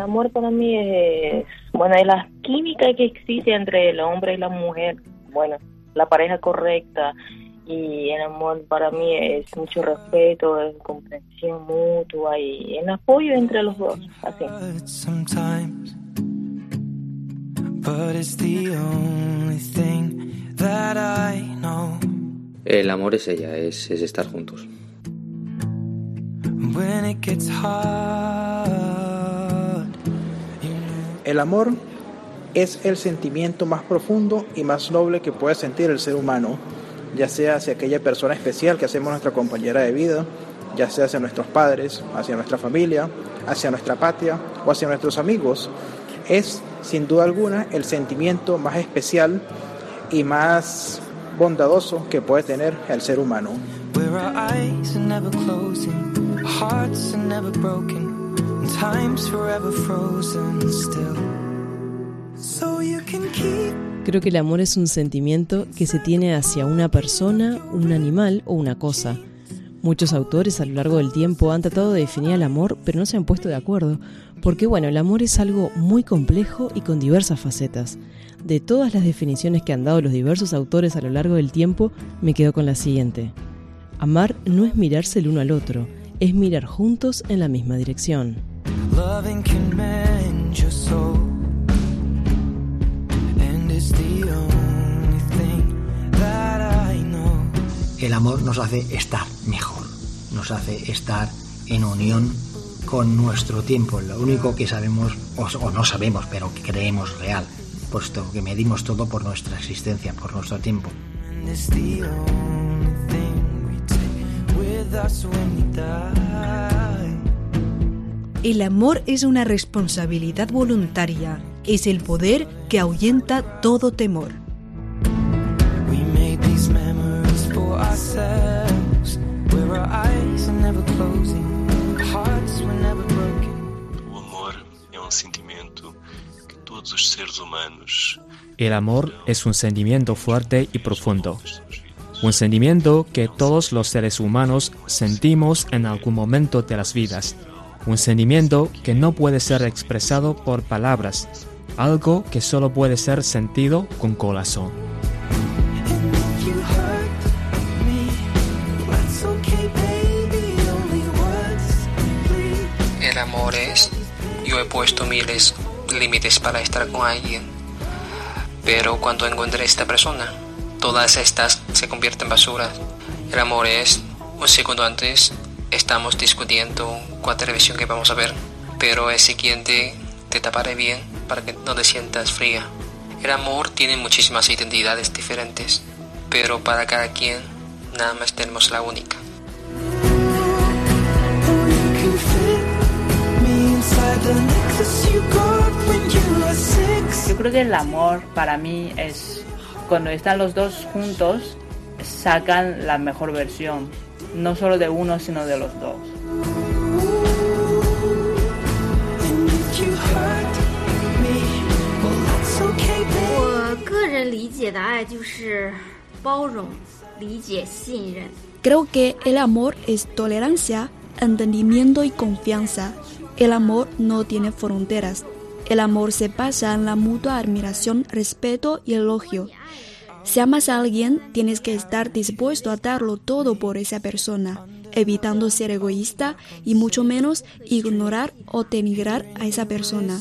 amor para mí es, bueno, es la química que existe entre el hombre y la mujer, bueno, la pareja correcta y el amor para mí es mucho respeto, es comprensión mutua y el apoyo entre los dos, así. El amor es ella, es, es estar juntos. El amor es el sentimiento más profundo y más noble que puede sentir el ser humano, ya sea hacia aquella persona especial que hacemos nuestra compañera de vida, ya sea hacia nuestros padres, hacia nuestra familia, hacia nuestra patria o hacia nuestros amigos. Es, sin duda alguna, el sentimiento más especial y más bondadoso que puede tener el ser humano. Creo que el amor es un sentimiento que se tiene hacia una persona, un animal o una cosa. Muchos autores a lo largo del tiempo han tratado de definir el amor, pero no se han puesto de acuerdo, porque bueno, el amor es algo muy complejo y con diversas facetas. De todas las definiciones que han dado los diversos autores a lo largo del tiempo, me quedo con la siguiente. Amar no es mirarse el uno al otro, es mirar juntos en la misma dirección. El amor nos hace estar mejor, nos hace estar en unión con nuestro tiempo, lo único que sabemos, o, no sabemos, pero que creemos real, puesto que medimos todo por nuestra existencia, por nuestro tiempo. El amor es una responsabilidad voluntaria, es el poder que ahuyenta todo temor. El amor es un sentimiento fuerte y profundo. Un sentimiento que todos los seres humanos sentimos en algún momento de las vidas. Un sentimiento que no puede ser expresado por palabras, algo que solo puede ser sentido con corazón. El amor es, yo he puesto miles límites para estar con alguien, pero cuando encuentre esta persona, todas estas se convierten en basura. El amor es, un segundo antes, estamos discutiendo cuál televisión que vamos a ver, pero el siguiente te taparé bien para que no te sientas fría. El amor tiene muchísimas identidades diferentes, pero para cada quien nada más tenemos la única. Yo creo que el amor para mí es cuando están los dos juntos, sacan la mejor versión, no solo de uno, sino de los dos. Creo que el amor es tolerancia, entendimiento y confianza. El amor no tiene fronteras. El amor se basa en la mutua admiración, respeto y elogio. Si amas a alguien, tienes que estar dispuesto a darlo todo por esa persona, evitando ser egoísta y mucho menos ignorar o denigrar a esa persona.